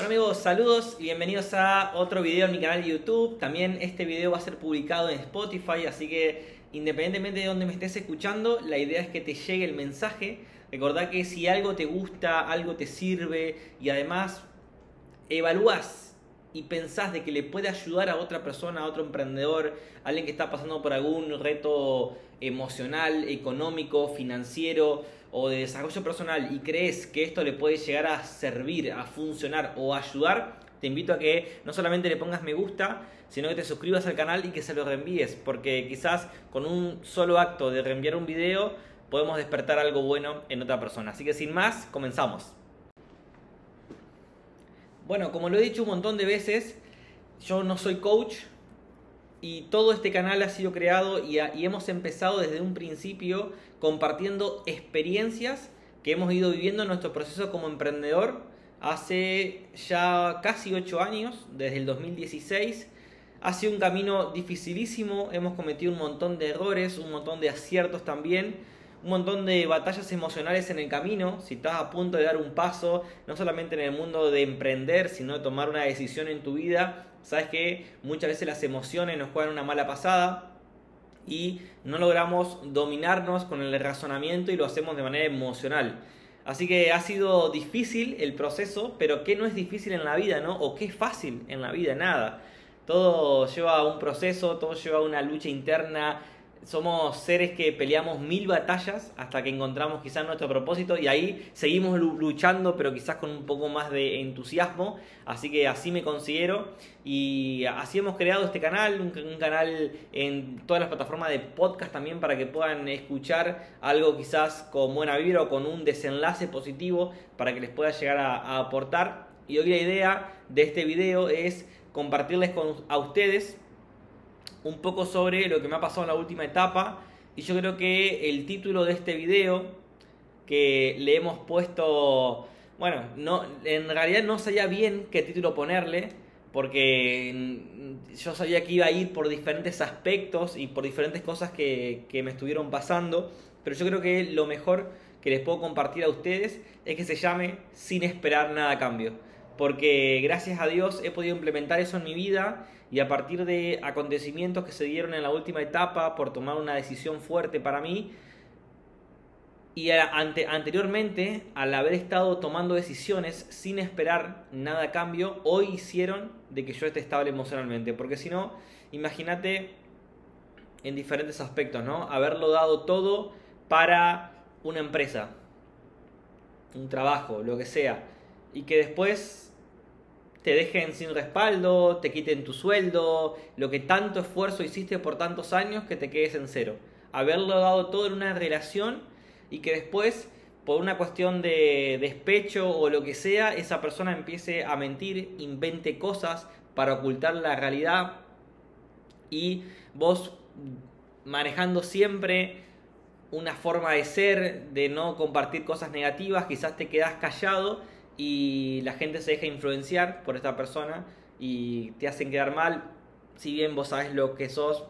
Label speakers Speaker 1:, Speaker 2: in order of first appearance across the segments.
Speaker 1: Bueno amigos, saludos y bienvenidos a otro video en mi canal de YouTube. También este video va a ser publicado en Spotify, así que independientemente de donde me estés escuchando, la idea es que te llegue el mensaje. Recordá que si algo te gusta, algo te sirve y además evalúas y pensás de que le puede ayudar a otra persona, a otro emprendedor, alguien que está pasando por algún reto emocional, económico, financiero o de desarrollo personal y crees que esto le puede llegar a servir, a funcionar o ayudar, te invito a que no solamente le pongas me gusta, sino que te suscribas al canal y que se lo reenvíes, porque quizás con un solo acto de reenviar un video podemos despertar algo bueno en otra persona. Así que sin más, comenzamos. Bueno, como lo he dicho un montón de veces, yo no soy coach y todo este canal ha sido creado y, hemos empezado desde un principio compartiendo experiencias que hemos ido viviendo en nuestro proceso como emprendedor hace ya casi 8 años, desde el 2016. Ha sido un camino dificilísimo, hemos cometido un montón de errores, un montón de aciertos también un montón de batallas emocionales en el camino, si estás a punto de dar un paso, no solamente en el mundo de emprender, sino de tomar una decisión en tu vida, sabes que muchas veces las emociones nos juegan una mala pasada y no logramos dominarnos con el razonamiento y lo hacemos de manera emocional. Así que ha sido difícil el proceso, pero ¿qué no es difícil en la vida, no? ¿O qué es fácil en la vida? Nada. Todo lleva un proceso, todo lleva una lucha interna, somos seres que peleamos mil batallas hasta que encontramos quizás nuestro propósito y ahí seguimos luchando pero quizás con un poco más de entusiasmo. Así que así me considero y así hemos creado este canal un, canal en todas las plataformas de podcast también para que puedan escuchar algo quizás con buena vibra o con un desenlace positivo para que les pueda llegar a, a aportar. Y hoy la idea de este video es compartirles con, a ustedes un poco sobre lo que me ha pasado en la última etapa. Y yo creo que el título de este video que le hemos puesto, bueno, no, en realidad no sabía bien qué título ponerle porque yo sabía que iba a ir por diferentes aspectos y por diferentes cosas que, que me estuvieron pasando, pero yo creo que lo mejor que les puedo compartir a ustedes es que se llame sin esperar nada a cambio, porque gracias a Dios he podido implementar eso en mi vida y a partir de acontecimientos que se dieron en la última etapa por tomar una decisión fuerte para mí y ante, anteriormente al haber estado tomando decisiones sin esperar nada a cambio, hoy hicieron de que yo esté estable emocionalmente, porque si no, imagínate en diferentes aspectos, ¿no? Haberlo dado todo para una empresa, un trabajo, lo que sea, y que después te dejen sin respaldo, te quiten tu sueldo, lo que tanto esfuerzo hiciste por tantos años que te quedes en cero. Haberlo dado todo en una relación y que después, por una cuestión de despecho o lo que sea, esa persona empiece a mentir, invente cosas para ocultar la realidad y vos manejando siempre una forma de ser, de no compartir cosas negativas, quizás te quedas callado y la gente se deja influenciar por esta persona y te hacen quedar mal, si bien vos sabes lo que sos,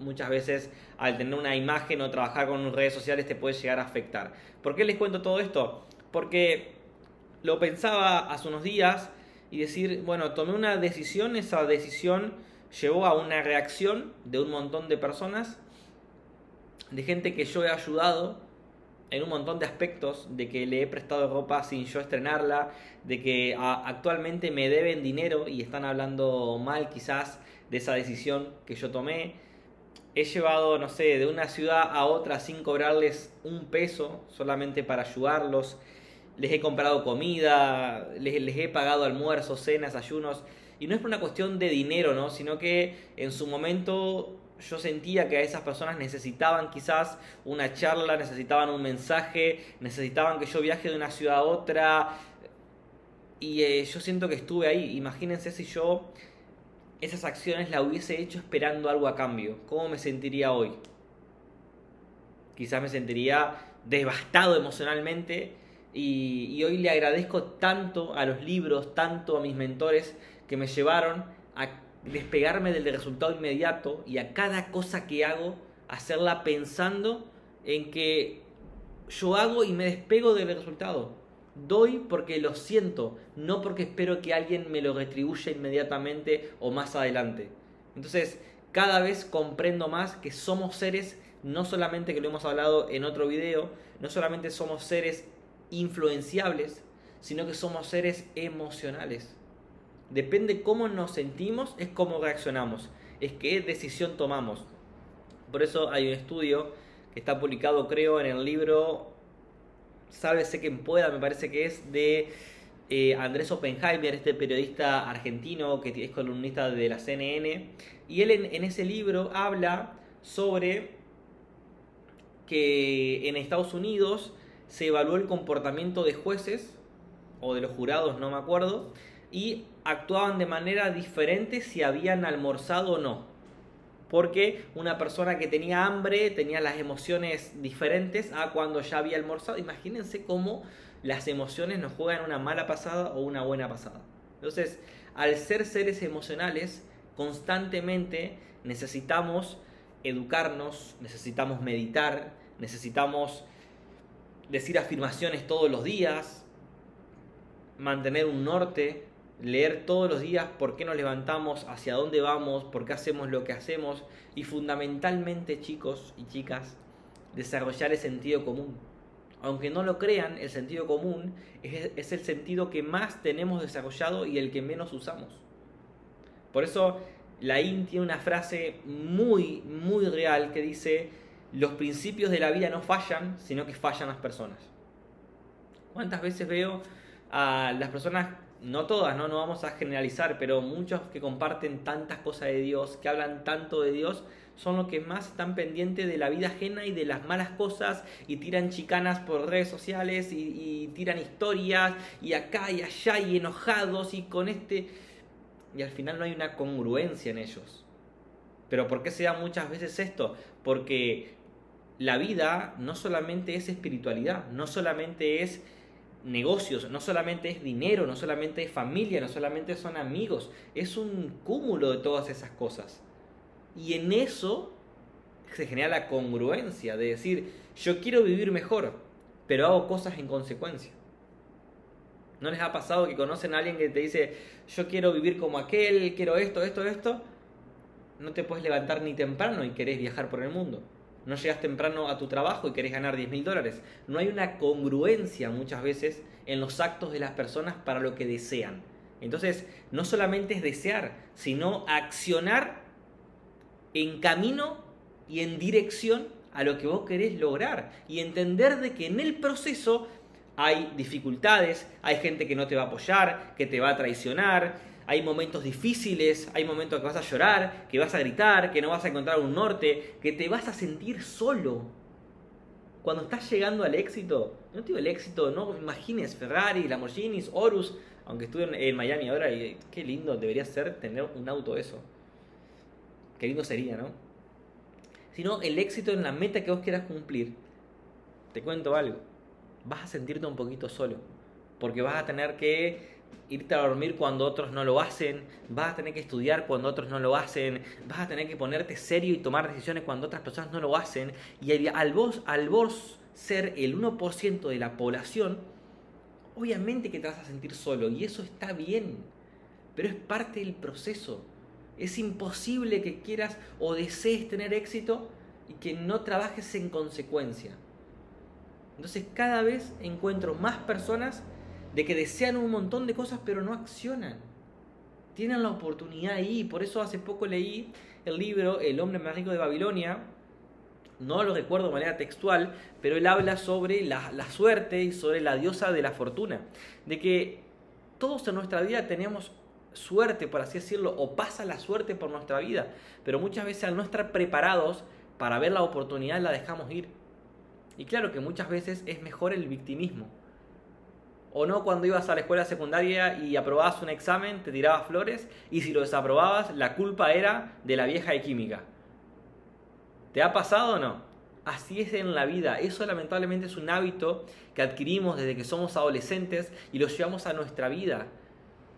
Speaker 1: muchas veces al tener una imagen o trabajar con redes sociales te puede llegar a afectar. ¿Por qué les cuento todo esto? Porque lo pensaba hace unos días y decir, bueno, tomé una decisión, esa decisión llevó a una reacción de un montón de personas, de gente que yo he ayudado en un montón de aspectos, de que le he prestado ropa sin yo estrenarla, de que actualmente me deben dinero y están hablando mal quizás de esa decisión que yo tomé. He llevado, no sé, de una ciudad a otra sin cobrarles un peso solamente para ayudarlos. Les he comprado comida, les, les he pagado almuerzos, cenas, ayunos. Y no es por una cuestión de dinero, ¿no? Sino que en su momento yo sentía que esas personas necesitaban quizás una charla, necesitaban un mensaje, necesitaban que yo viaje de una ciudad a otra. Y eh, yo siento que estuve ahí. Imagínense si yo esas acciones las hubiese hecho esperando algo a cambio. ¿Cómo me sentiría hoy? Quizás me sentiría devastado emocionalmente. Y hoy le agradezco tanto a los libros, tanto a mis mentores que me llevaron a despegarme del resultado inmediato y a cada cosa que hago hacerla pensando en que yo hago y me despego del resultado. Doy porque lo siento, no porque espero que alguien me lo retribuya inmediatamente o más adelante. Entonces, cada vez comprendo más que somos seres, no solamente que lo hemos hablado en otro video, no solamente somos seres influenciables, sino que somos seres emocionales. Depende cómo nos sentimos, es cómo reaccionamos, es qué decisión tomamos. Por eso hay un estudio que está publicado, creo, en el libro Sálvese quien pueda, me parece que es de eh, Andrés Oppenheimer, este periodista argentino que es columnista de la CNN. Y él en, en ese libro habla sobre que en Estados Unidos se evaluó el comportamiento de jueces o de los jurados, no me acuerdo, y actuaban de manera diferente si habían almorzado o no. Porque una persona que tenía hambre tenía las emociones diferentes a cuando ya había almorzado. Imagínense cómo las emociones nos juegan una mala pasada o una buena pasada. Entonces, al ser seres emocionales, constantemente necesitamos educarnos, necesitamos meditar, necesitamos decir afirmaciones todos los días, mantener un norte, leer todos los días por qué nos levantamos, hacia dónde vamos, por qué hacemos lo que hacemos y fundamentalmente chicos y chicas, desarrollar el sentido común. Aunque no lo crean, el sentido común es, el sentido que más tenemos desarrollado y el que menos usamos. Por eso la IN tiene una frase muy, muy real que dice, los principios de la vida no fallan, sino que fallan las personas. ¿Cuántas veces veo a las personas no todas, ¿no? no vamos a generalizar, pero muchos que comparten tantas cosas de Dios, que hablan tanto de Dios, son los que más están pendientes de la vida ajena y de las malas cosas y tiran chicanas por redes sociales y, tiran historias y acá y allá y enojados y con este... Y al final no hay una congruencia en ellos. Pero ¿por qué se da muchas veces esto? Porque la vida no solamente es espiritualidad, no solamente es negocios, no solamente es dinero, no solamente es familia, no solamente son amigos, es un cúmulo de todas esas cosas. Y en eso se genera la congruencia de decir, yo quiero vivir mejor, pero hago cosas en consecuencia. ¿No les ha pasado que conocen a alguien que te dice, yo quiero vivir como aquel, quiero esto, esto, esto? No te puedes levantar ni temprano y querés viajar por el mundo no llegas temprano a tu trabajo y querés ganar 10 mil dólares. No hay una congruencia muchas veces en los actos de las personas para lo que desean. Entonces, no solamente es desear, sino accionar en camino y en dirección a lo que vos querés lograr y entender de que en el proceso hay dificultades, hay gente que no te va a apoyar, que te va a traicionar, hay momentos difíciles, hay momentos que vas a llorar, que vas a gritar, que no vas a encontrar un norte, que te vas a sentir solo. Cuando estás llegando al éxito, no te digo el éxito, no imagines Ferrari, Lamborghinis, Horus, aunque estuve en Miami ahora y qué lindo debería ser tener un auto eso. Qué lindo sería, ¿no? Sino el éxito en la meta que vos quieras cumplir. Te cuento algo. Vas a sentirte un poquito solo. Porque vas a tener que irte a dormir cuando otros no lo hacen, vas a tener que estudiar cuando otros no lo hacen, vas a tener que ponerte serio y tomar decisiones cuando otras personas no lo hacen, y al vos, al vos ser el 1% de la población, obviamente que te vas a sentir solo, y eso está bien, pero es parte del proceso. Es imposible que quieras o desees tener éxito y que no trabajes en consecuencia. Entonces cada vez encuentro más personas de que desean un montón de cosas pero no accionan. Tienen la oportunidad ahí, por eso hace poco leí el libro El hombre más rico de Babilonia, no lo recuerdo de manera textual, pero él habla sobre la, la, suerte y sobre la diosa de la fortuna, de que todos en nuestra vida tenemos suerte, por así decirlo, o pasa la suerte por nuestra vida, pero muchas veces al no estar preparados para ver la oportunidad la dejamos ir. Y claro que muchas veces es mejor el victimismo o no cuando ibas a la escuela secundaria y aprobabas un examen, te tirabas flores y si lo desaprobabas, la culpa era de la vieja de química. ¿Te ha pasado o no? Así es en la vida. Eso lamentablemente es un hábito que adquirimos desde que somos adolescentes y lo llevamos a nuestra vida.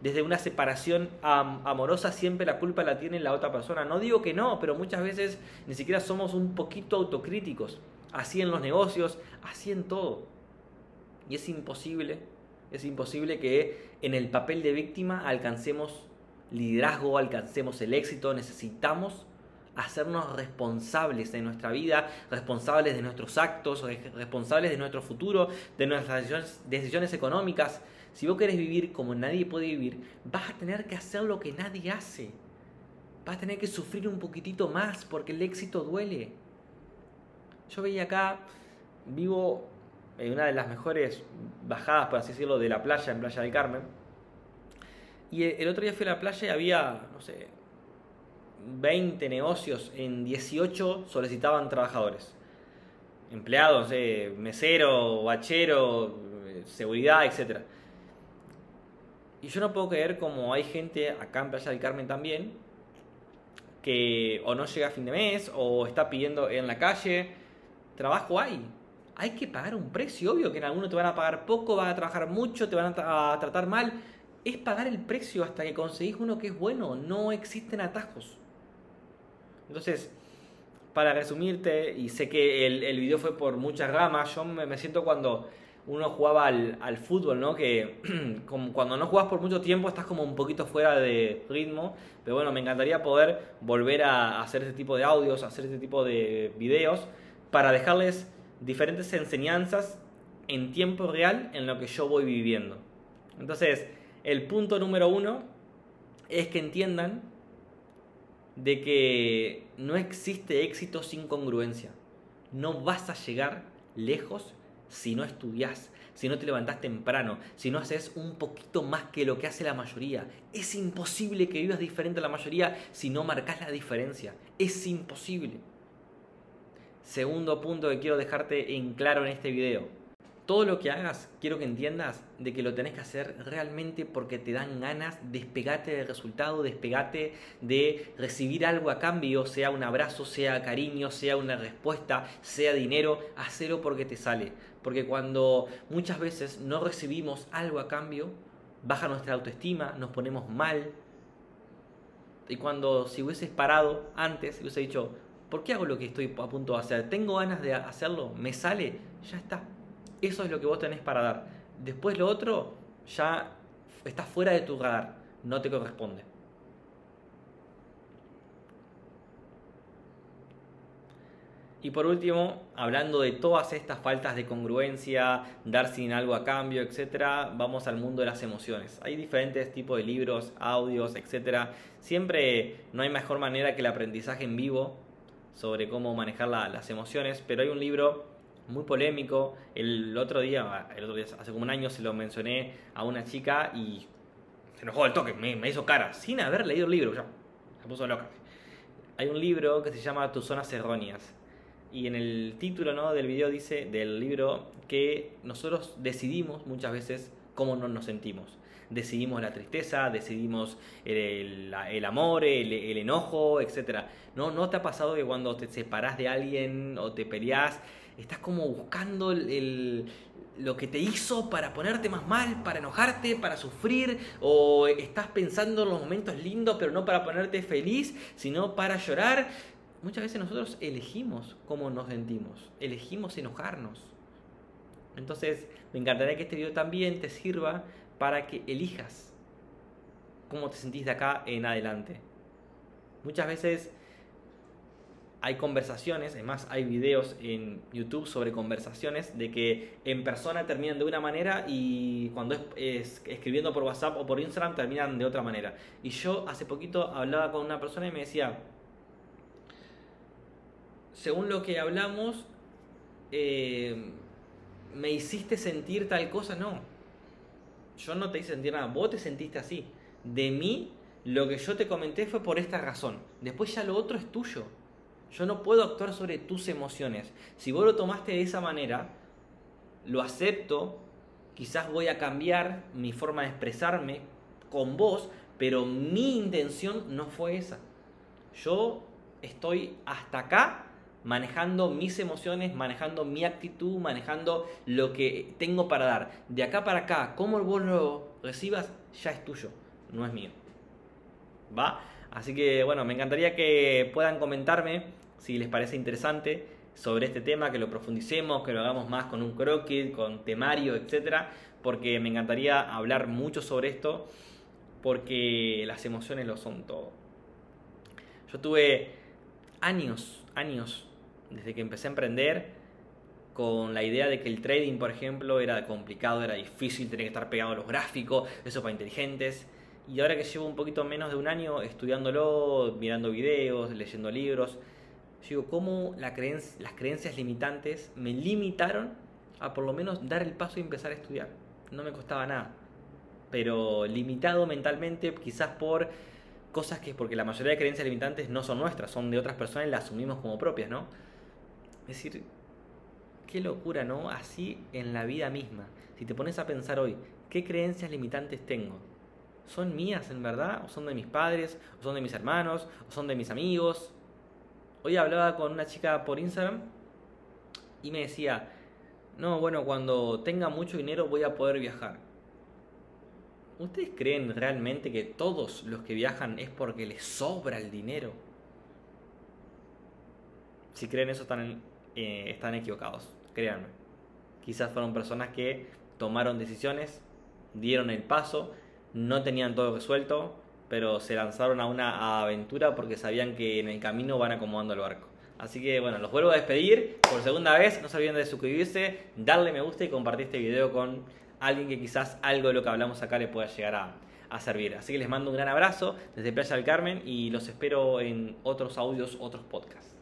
Speaker 1: Desde una separación amorosa siempre la culpa la tiene la otra persona. No digo que no, pero muchas veces ni siquiera somos un poquito autocríticos. Así en los negocios, así en todo. Y es imposible Es imposible que en el papel de víctima alcancemos liderazgo, alcancemos el éxito. Necesitamos hacernos responsables de nuestra vida, responsables de nuestros actos, responsables de nuestro futuro, de nuestras decisiones, económicas. Si vos querés vivir como nadie puede vivir, vas a tener que hacer lo que nadie hace. Vas a tener que sufrir un poquitito más porque el éxito duele. Yo veía acá, vivo en una de las mejores bajadas, por así decirlo, de la playa, en Playa del Carmen. Y el otro día fui a la playa y había, no sé, 20 negocios, en 18 solicitaban trabajadores. Empleados, eh, mesero, bachero, eh, seguridad, etc. Y yo no puedo creer como hay gente acá en Playa del Carmen también que o no llega a fin de mes o está pidiendo en la calle. Trabajo hay. Hay que pagar un precio, obvio que en algunos te van a pagar poco, van a trabajar mucho, te van a tratar mal. Es pagar el precio hasta que conseguís uno que es bueno. No existen atajos. Entonces, para resumirte, y sé que el, el video fue por muchas ramas, yo me, siento cuando uno jugaba al, al fútbol, ¿no? Que como cuando no juegas por mucho tiempo estás como un poquito fuera de ritmo. Pero bueno, me encantaría poder volver a hacer este tipo de audios, hacer este tipo de videos para dejarles diferentes enseñanzas en tiempo real en lo que yo voy viviendo. Entonces, el punto número uno es que entiendan de que no existe éxito sin congruencia. No vas a llegar lejos si no estudias, si no te levantás temprano, si no haces un poquito más que lo que hace la mayoría. Es imposible que vivas diferente a la mayoría si no marcas la diferencia. Es imposible. Segundo punto que quiero dejarte en claro en este video todo lo que hagas, quiero que entiendas de que lo tenés que hacer realmente porque te dan ganas, despegate del resultado, despegate de recibir algo a cambio, sea un abrazo, sea cariño, sea una respuesta, sea dinero, hacelo porque te sale. Porque cuando muchas veces no recibimos algo a cambio, baja nuestra autoestima, nos ponemos mal. Y cuando si hubieses parado antes, hubiese dicho, ¿por qué hago lo que estoy a punto de hacer? ¿Tengo ganas de hacerlo? ¿Me sale? Ya está eso es lo que vos tenés para dar. Después lo otro ya está fuera de tu radar, no te corresponde. Y por último, hablando de todas estas faltas de congruencia, dar sin algo a cambio, etc., vamos al mundo de las emociones. Hay diferentes tipos de libros, audios, etc. Siempre no hay mejor manera que el aprendizaje en vivo sobre cómo manejar las emociones, pero hay un libro muy polémico. El otro día, el otro día, hace como un año, se lo mencioné a una chica y se enojó al toque, me, hizo cara, sin haber leído el libro, ya, se puso loca. Hay un libro que se llama Tus zonas erróneas. Y en el título ¿no? del video dice, del libro, que nosotros decidimos muchas veces cómo no nos sentimos. Decidimos la tristeza, decidimos el, amor, el, enojo, etc. ¿No, ¿No te ha pasado que cuando te separas de alguien o te peleas, estás como buscando el, lo que te hizo para ponerte más mal, para enojarte, para sufrir, o estás pensando en los momentos lindos, pero no para ponerte feliz, sino para llorar. Muchas veces nosotros elegimos cómo nos sentimos, elegimos enojarnos. Entonces, me encantaría que este video también te sirva para que elijas cómo te sentís de acá en adelante. Muchas veces hay conversaciones, además hay videos en YouTube sobre conversaciones de que en persona terminan de una manera y cuando es, escribiendo por WhatsApp o por Instagram terminan de otra manera. Y yo hace poquito hablaba con una persona y me decía, según lo que hablamos, eh, me hiciste sentir tal cosa, no. Yo no te hice sentir nada, vos te sentiste así. De mí, lo que yo te comenté fue por esta razón. Después ya lo otro es tuyo. Yo no puedo actuar sobre tus emociones. Si vos lo tomaste de esa manera, lo acepto, quizás voy a cambiar mi forma de expresarme con vos, pero mi intención no fue esa. Yo estoy hasta acá manejando mis emociones, manejando mi actitud, manejando lo que tengo para dar. De acá para acá, cómo vos lo recibas, ya es tuyo, no es mío. ¿Va? Así que bueno, me encantaría que puedan comentarme si les parece interesante sobre este tema, que lo profundicemos, que lo hagamos más con un croquis, con temario, etcétera, porque me encantaría hablar mucho sobre esto, porque las emociones lo son todo. Yo tuve años, años, desde que empecé a emprender, con la idea de que el trading, por ejemplo, era complicado, era difícil, tenía que estar pegado a los gráficos, eso para inteligentes. Y ahora que llevo un poquito menos de un año estudiándolo, mirando videos, leyendo libros, digo, ¿cómo la las creencias limitantes me limitaron a por lo menos dar el paso y empezar a estudiar? No me costaba nada. Pero limitado mentalmente, quizás por cosas que, porque la mayoría de creencias limitantes no son nuestras, son de otras personas y las asumimos como propias, ¿no? Es decir, qué locura, ¿no? Así en la vida misma. Si te pones a pensar hoy, ¿qué creencias limitantes tengo? ¿Son mías en verdad? ¿O son de mis padres? ¿O son de mis hermanos? ¿O son de mis amigos? Hoy hablaba con una chica por Instagram y me decía, no, bueno, cuando tenga mucho dinero voy a poder viajar. ¿Ustedes creen realmente que todos los que viajan es porque les sobra el dinero? Si creen eso están, eh, están equivocados créanme. Quizás fueron personas que tomaron decisiones, dieron el paso, no tenían todo resuelto, pero se lanzaron a una aventura porque sabían que en el camino van acomodando el barco. Así que bueno, los vuelvo a despedir por segunda vez. No se olviden de suscribirse, darle me gusta y compartir este video con alguien que quizás algo de lo que hablamos acá le pueda llegar a, a servir. Así que les mando un gran abrazo desde Playa del Carmen y los espero en otros audios, otros podcasts.